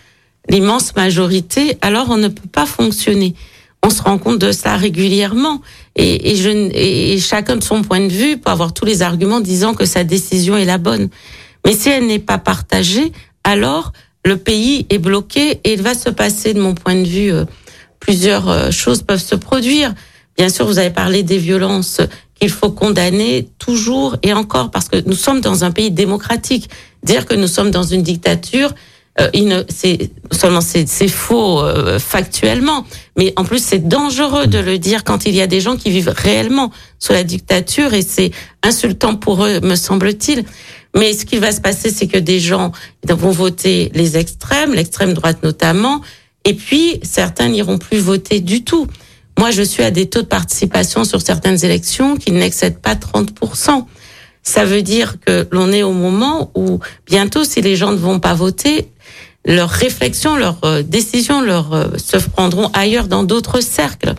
l'immense majorité, alors on ne peut pas fonctionner. On se rend compte de ça régulièrement et, chacun de son point de vue peut avoir tous les arguments disant que sa décision est la bonne. Mais si elle n'est pas partagée, alors le pays est bloqué et il va se passer, de mon point de vue, euh, plusieurs euh, choses peuvent se produire. Bien sûr, vous avez parlé des violences qu'il faut condamner toujours et encore parce que nous sommes dans un pays démocratique. Dire que nous sommes dans une dictature, euh, c'est seulement c'est faux euh, factuellement, mais en plus c'est dangereux de le dire quand il y a des gens qui vivent réellement sous la dictature et c'est insultant pour eux, me semble-t-il. Mais ce qui va se passer, c'est que des gens vont voter les extrêmes, l'extrême droite notamment, et puis, certains n'iront plus voter du tout. Moi, je suis à des taux de participation sur certaines élections qui n'excèdent pas 30%. Ça veut dire que l'on est au moment où bientôt, si les gens ne vont pas voter, leurs réflexions, leurs euh, décisions leur, euh, se prendront ailleurs dans d'autres cercles.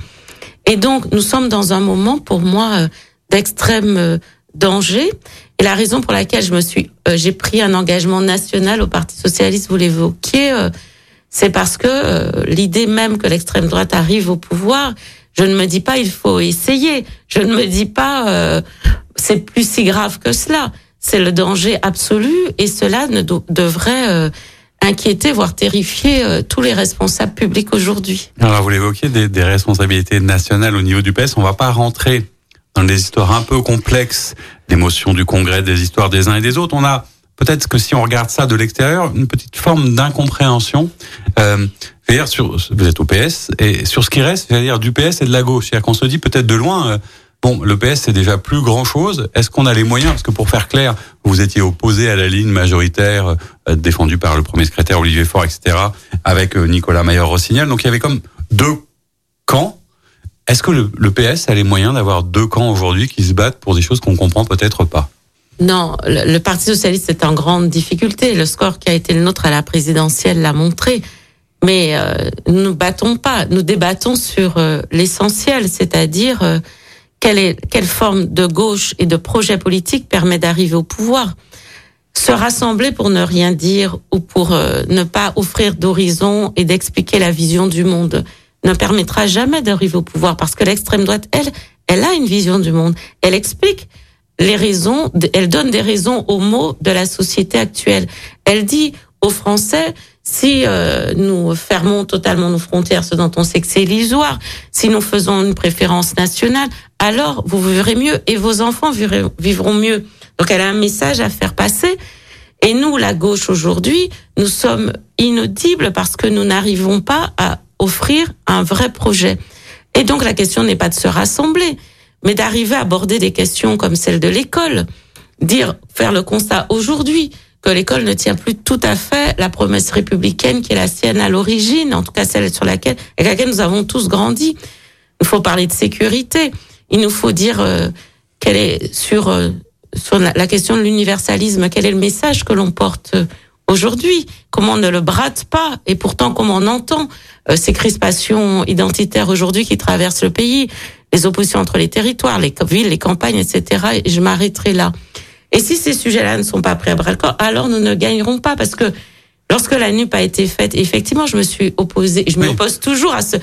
Et donc, nous sommes dans un moment, pour moi, euh, d'extrême danger. Et la raison pour laquelle je me suis, j'ai pris un engagement national au Parti socialiste, vous l'évoquiez, c'est parce que euh, l'idée même que l'extrême droite arrive au pouvoir, je ne me dis pas il faut essayer, je ne me dis pas euh, c'est plus si grave que cela. C'est le danger absolu et cela ne devrait euh, inquiéter, voire terrifier tous les responsables publics aujourd'hui. Alors vous l'évoquiez, des, des, responsabilités nationales au niveau du PS, on va pas rentrer dans des histoires un peu complexes, des motions du Congrès, des histoires des uns et des autres. On a peut-être que si on regarde ça de l'extérieur, une petite forme d'incompréhension. Euh, sur, vous êtes au PS et sur ce qui reste, c'est-à-dire du PS et de la gauche, c'est-à-dire qu'on se dit peut-être de loin. Euh, bon, le PS c'est déjà plus grand chose. Est-ce qu'on a les moyens? Parce que pour faire clair, vous étiez opposé à la ligne majoritaire euh, défendue par le premier secrétaire Olivier Faure, etc., avec euh, Nicolas Mayer-Rossignol. Donc il y avait comme deux camps. Est-ce que le, le PS a les moyens d'avoir deux camps aujourd'hui qui se battent pour des choses qu'on comprend peut-être pas? Non, le, Parti socialiste est en grande difficulté. Le score qui a été le nôtre à la présidentielle l'a montré. Mais euh, nous ne battons pas, nous débattons sur euh, l'essentiel, c'est-à-dire euh, quelle, est, quelle forme de gauche et de projet politique permet d'arriver au pouvoir. Se rassembler pour ne rien dire ou pour ne pas offrir d'horizon et d'expliquer la vision du monde ne permettra jamais d'arriver au pouvoir parce que l'extrême droite, elle, elle a une vision du monde. Elle explique les raisons, elle donne des raisons aux mots de la société actuelle. Elle dit aux Français, si euh, nous fermons totalement nos frontières, ce dont on sait que c'est illusoire, si nous faisons une préférence nationale, alors vous vivrez mieux et vos enfants vivront mieux. Donc elle a un message à faire passer. Et nous, la gauche aujourd'hui, nous sommes inaudibles parce que nous n'arrivons pas à offrir un vrai projet. Et donc la question n'est pas de se rassembler, mais d'arriver à aborder des questions comme celle de l'école, dire, faire le constat aujourd'hui que l'école ne tient plus tout à fait la promesse républicaine qui est la sienne à l'origine, en tout cas celle sur laquelle, avec laquelle nous avons tous grandi. Il faut parler de sécurité. Il nous faut dire euh, quelle est sur euh, sur la, question de l'universalisme, quel est le message que l'on porte euh, aujourd'hui? Comment on ne le brate pas? Et pourtant, comment on entend ces crispations identitaires aujourd'hui qui traversent le pays? Les oppositions entre les territoires, les villes, les campagnes, etc. Et je m'arrêterai là. Et si ces sujets-là ne sont pas pris à bras le corps, alors nous ne gagnerons pas parce que lorsque la NUP a été faite, effectivement, je me suis opposée, je m'oppose toujours à ce.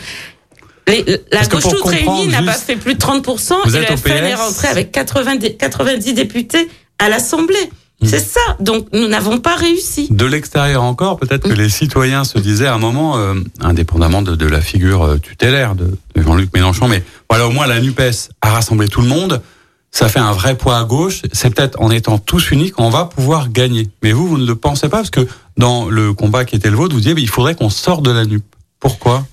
la gauche toute réunie n'a pas fait plus de 30% et le FN est rentré avec 90, 90 députés à l'Assemblée. Mm. C'est ça. Donc nous n'avons pas réussi. De l'extérieur encore, peut-être que mm. les citoyens se disaient à un moment, euh, indépendamment de, de, la figure euh, tutélaire de, de Jean-Luc Mélenchon, mais voilà, au moins la Nupes a rassemblé tout le monde. Ça fait un vrai poids à gauche. C'est peut-être en étant tous unis qu'on va pouvoir gagner. Mais vous, vous ne le pensez pas parce que dans le combat qui était le vôtre, vous disiez, il faudrait qu'on sorte de la NUP. Pourquoi?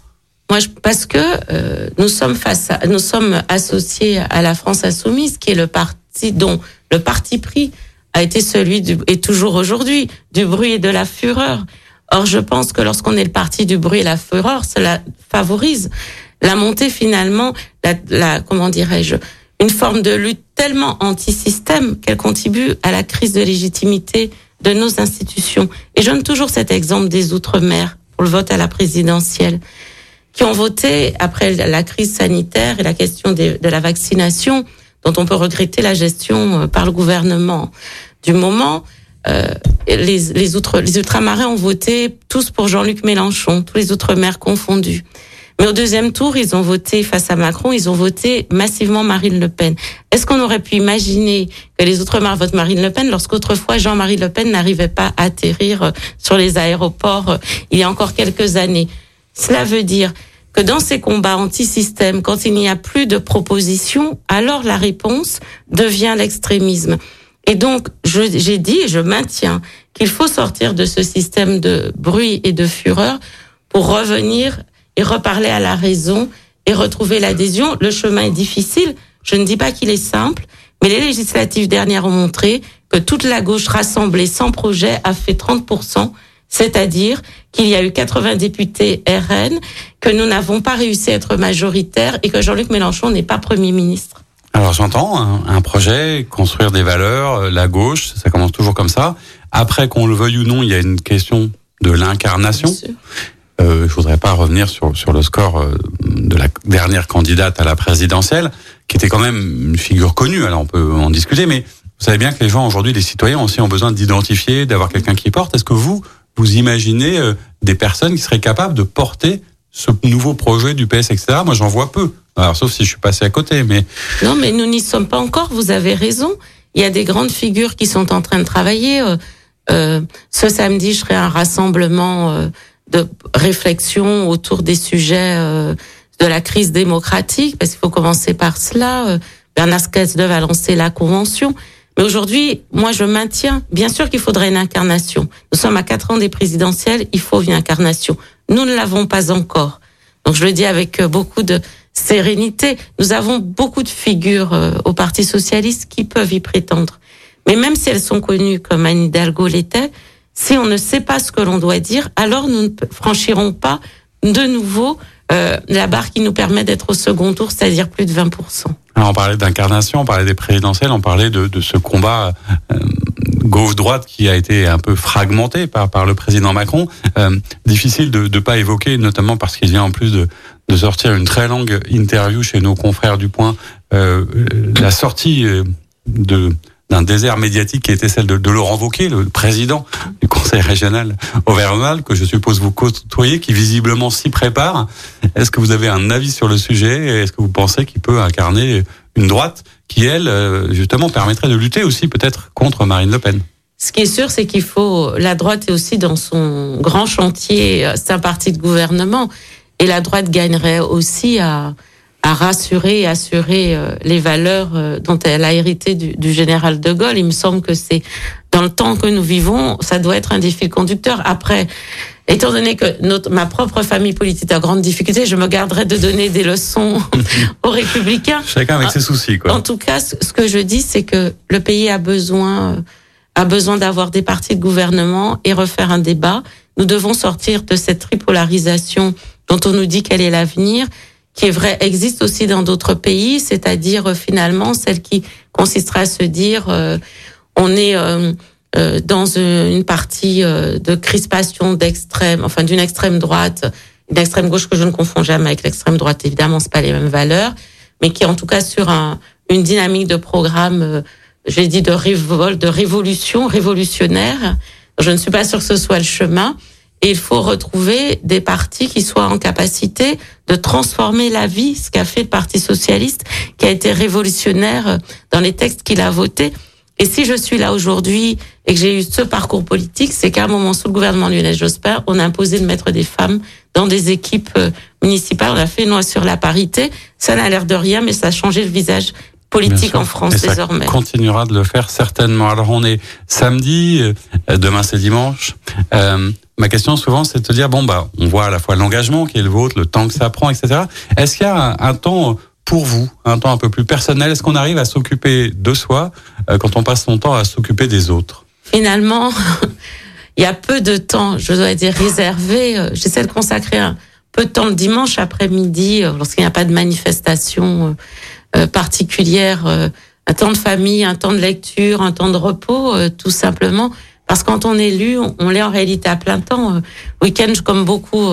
Moi, je, parce que euh, nous sommes face à, nous sommes associés à la France insoumise, qui est le parti dont le parti pris a été celui du, et toujours aujourd'hui du bruit et de la fureur. Or, je pense que lorsqu'on est le parti du bruit et la fureur, cela favorise la montée finalement, la, la comment dirais-je, une forme de lutte tellement anti-système qu'elle contribue à la crise de légitimité de nos institutions. Et je donne toujours cet exemple des Outre-mer pour le vote à la présidentielle, qui ont voté après la crise sanitaire et la question de, la vaccination, dont on peut regretter la gestion euh, par le gouvernement du moment. Euh, les, les, outre, les ultramarins ont voté tous pour Jean-Luc Mélenchon, tous les outre-mer confondus. Mais au deuxième tour, ils ont voté face à Macron, ils ont voté massivement Marine Le Pen. Est-ce qu'on aurait pu imaginer que les Outre-mer votent Marine Le Pen lorsqu'autrefois Jean-Marie Le Pen n'arrivait pas à atterrir euh, sur les aéroports euh, il y a encore quelques années? Cela veut dire que dans ces combats anti-système, quand il n'y a plus de propositions, alors la réponse devient l'extrémisme. Et donc, j'ai dit et je maintiens qu'il faut sortir de ce système de bruit et de fureur pour revenir et reparler à la raison et retrouver l'adhésion. Le chemin est difficile. Je ne dis pas qu'il est simple, mais les législatives dernières ont montré que toute la gauche rassemblée sans projet a fait 30%, c'est-à-dire qu'il y a eu 80 députés RN, que nous n'avons pas réussi à être majoritaires et que Jean-Luc Mélenchon n'est pas Premier ministre. Alors j'entends hein, un, projet, construire des valeurs, euh, la gauche, ça commence toujours comme ça. Après, qu'on le veuille ou non, il y a une question de l'incarnation. Euh, je voudrais pas revenir sur, sur le score euh, de la dernière candidate à la présidentielle, qui était quand même une figure connue. Alors on peut en discuter, mais vous savez bien que les gens aujourd'hui, les citoyens aussi ont besoin d'identifier, d'avoir quelqu'un qui porte. Est-ce que vous, vous imaginez euh, des personnes qui seraient capables de porter ce nouveau projet du PS, etc. Moi, j'en vois peu. Alors, sauf si je suis passé à côté, mais non, mais nous n'y sommes pas encore. Vous avez raison. Il y a des grandes figures qui sont en train de travailler. Euh, euh ce samedi, je serai à un rassemblement de réflexion autour des sujets euh, de la crise démocratique, parce qu'il faut commencer par cela. Euh, Bernard Cazeneuve va lancer la convention. Mais aujourd'hui, moi, je maintiens, bien sûr qu'il faudrait une incarnation. Nous sommes à quatre ans des présidentielles, il faut une incarnation. Nous ne l'avons pas encore. Donc, je le dis avec euh, beaucoup de sérénité. Nous avons beaucoup de figures au Parti socialiste qui peuvent y prétendre. Mais même si elles sont connues comme Anne Hidalgo l'était, si on ne sait pas ce que l'on doit dire, alors nous ne franchirons pas de nouveau euh, la barre qui nous permet d'être au second tour, c'est-à-dire plus de 20%. Alors on parlait d'incarnation, on parlait des présidentielles, on parlait de, de ce combat euh, gauche-droite qui a été un peu fragmenté par, par le président Macron. Euh, difficile de ne pas évoquer, notamment parce qu'il vient en plus de, de sortir une très longue interview chez nos confrères du Point, euh, la sortie euh, de d'un désert médiatique qui était celle de, de, Laurent Wauquiez, le président du Conseil régional auvergnat, que je suppose vous côtoyez, qui visiblement s'y prépare. Est-ce que vous avez un avis sur le sujet et est-ce que vous pensez qu'il peut incarner une droite qui, elle, euh, justement, permettrait de lutter aussi peut-être contre Marine Le Pen? Ce qui est sûr, c'est qu'il faut. La droite est aussi dans son grand chantier. C'est un parti de gouvernement. Et la droite gagnerait aussi à, à rassurer et assurer euh, les valeurs euh, dont elle a hérité du, du, général de Gaulle. Il me semble que c'est dans le temps que nous vivons, ça doit être un défi conducteur. Après, étant donné que notre, ma propre famille politique a grande difficulté, je me garderai de donner des leçons aux républicains. Chacun avec ses soucis, quoi. En tout cas, ce que je dis, c'est que le pays a besoin euh, a besoin d'avoir des partis de gouvernement et refaire un débat. Nous devons sortir de cette tripolarisation dont on nous dit quel est l'avenir qui est vrai existe aussi dans d'autres pays, c'est-à-dire euh, finalement celle qui consistera à se dire euh, on est euh, dans une partie de crispation d'extrême, enfin d'une extrême droite, une extrême gauche que je ne confonds jamais avec l'extrême droite, évidemment, c'est pas les mêmes valeurs, mais qui est en tout cas sur un, une dynamique de programme, j'ai dit de révolte, de révolution révolutionnaire. Je ne suis pas sûre que ce soit le chemin. Et il faut retrouver des partis qui soient en capacité de transformer la vie, ce qu'a fait le Parti socialiste, qui a été révolutionnaire dans les textes qu'il a votés. Et si je suis là aujourd'hui et que j'ai eu ce parcours politique, c'est qu'à un moment, sous le gouvernement Lionel Jospin, on a imposé de mettre des femmes dans des équipes euh, municipales. On a fait une loi sur la parité. Ça n'a l'air de rien, mais ça a changé le visage politique en France et désormais. Ça continuera de le faire certainement. Alors on est samedi, euh, demain c'est dimanche. Euh, ma question souvent c'est de te dire bon bah on voit à la fois l'engagement qui est le vôtre, le temps que ça prend, etc. Est-ce qu'il y a un, temps pour vous, un temps un peu plus personnel? Est-ce qu'on arrive à s'occuper de soi euh, quand on passe son temps à s'occuper des autres? Finalement. il y a peu de temps, je dois dire réservé. Euh, j'essaie de consacrer un peu de temps le dimanche après-midi, euh, lorsqu'il n'y a pas de manifestation particulière, un temps de famille, un temps de lecture, un temps de repos, tout simplement. Parce que quand on est lu, on, l'est en réalité à plein temps. Week-end, comme beaucoup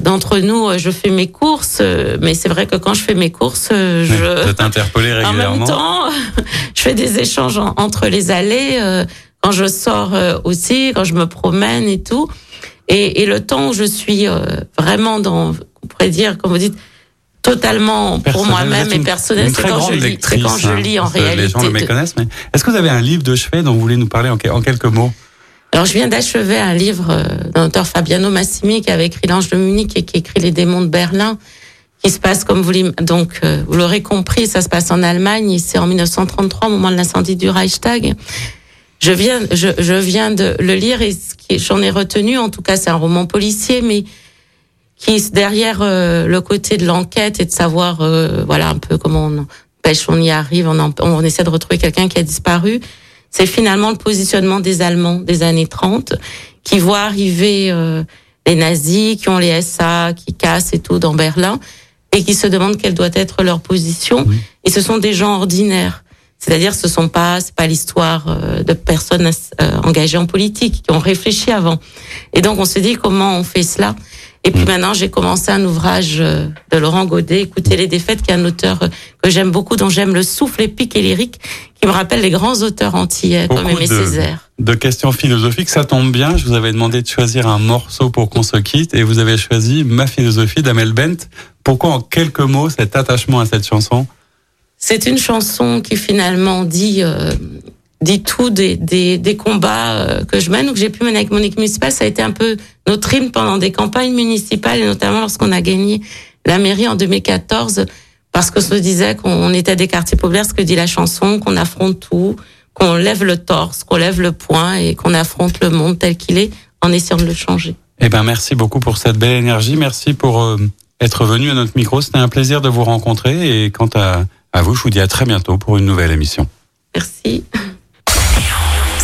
d'entre nous, je fais mes courses, mais c'est vrai que quand je fais mes courses, je... Vous interpellé régulièrement. En même temps, je fais des échanges entre les allées quand je sors euh, aussi, quand je me promène et tout. Et, et le temps où je suis euh, vraiment dans, on pourrait dire, comme vous dites, totalement pour moi-même et personnel, c'est quand, je lis, quand je lis en réalité. Les gens le méconnaissent, mais est-ce que vous avez un livre de chevet dont vous voulez nous parler en, quelques mots? Alors, je viens d'achever un livre euh, d'un auteur Fabiano Massimi qui avait écrit L'Ange de Munich et qui écrit Les démons de Berlin, qui se passe comme vous donc vous l'aurez compris, ça se passe en Allemagne. C'est en 1933, au moment de l'incendie du Reichstag. Je viens, je, je viens de le lire et j'en ai retenu, en tout cas, c'est un roman policier, mais qui derrière euh, le côté de l'enquête et de savoir, euh, voilà, un peu comment on pêche, on y arrive, on, on essaie de retrouver quelqu'un qui a disparu. C'est finalement le positionnement des Allemands des années 30 qui voient arriver euh, les nazis, qui ont les SA, qui cassent et tout dans Berlin, et qui se demandent quelle doit être leur position. Et ce sont des gens ordinaires. C'est-à-dire, ce sont pas, c'est pas l'histoire euh, de personnes euh, engagées en politique qui ont réfléchi avant. Et donc, on se dit comment on fait cela? Et puis mm. maintenant, j'ai commencé un ouvrage euh, de Laurent Godet, Écoutez les défaites, qui est un auteur que j'aime beaucoup, dont j'aime le souffle épique et lyrique, qui me rappelle les grands auteurs antillais, comme Aimé Césaire. De questions philosophiques, ça tombe bien. Je vous avais demandé de choisir un morceau pour qu'on se quitte, et vous avez choisi Ma philosophie d'Amel Bent. Pourquoi, en quelques mots, cet attachement à cette chanson? C'est une chanson qui finalement dit euh, dit tout des, des, des combats euh, que je mène ou que j'ai pu mener avec mon équipe municipale. Ça a été un peu notre hymne pendant des campagnes municipales et notamment lorsqu'on a gagné la mairie en 2014 parce qu'on se disait qu'on était des quartiers populaires, ce que dit la chanson, qu'on affronte tout, qu'on lève le torse, qu'on lève le poing et qu'on affronte le monde tel qu'il est en essayant de le changer. Eh ben, merci beaucoup pour cette belle énergie. Merci pour euh, être venu à notre micro. C'était un plaisir de vous rencontrer et quant à à vous, je vous dis à très bientôt pour une nouvelle émission. Merci.